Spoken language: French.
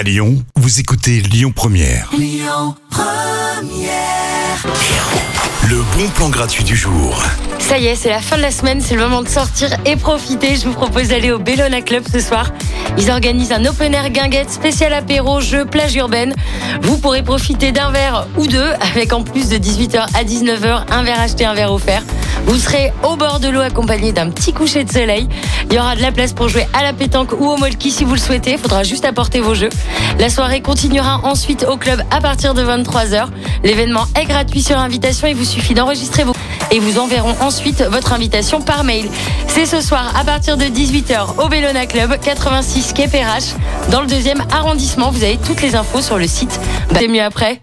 À Lyon, vous écoutez Lyon Première. Le bon plan gratuit du jour. Ça y est, c'est la fin de la semaine, c'est le moment de sortir et profiter. Je vous propose d'aller au Bellona Club ce soir. Ils organisent un open air guinguette spécial apéro, jeu, plage urbaine. Vous pourrez profiter d'un verre ou deux, avec en plus de 18h à 19h, un verre acheté, un verre offert. Vous serez au bord de l'eau accompagné d'un petit coucher de soleil. Il y aura de la place pour jouer à la pétanque ou au molki si vous le souhaitez. Il faudra juste apporter vos jeux. La soirée continuera ensuite au club à partir de 23h. L'événement est gratuit sur invitation. Il vous suffit d'enregistrer vos et vous enverront ensuite votre invitation par mail. C'est ce soir à partir de 18h au Bellona Club 86 Quai Perrache dans le deuxième arrondissement. Vous avez toutes les infos sur le site. C'est mieux après.